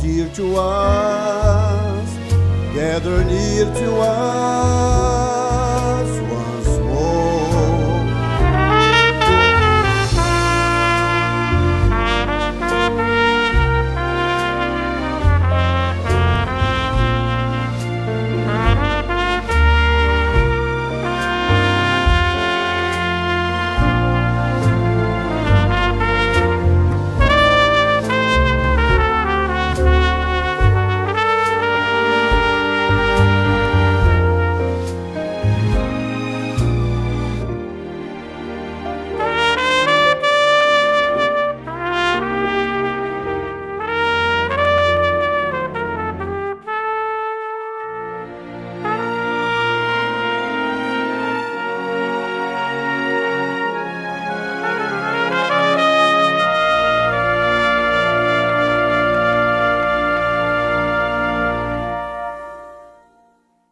dear to us, gather near to us.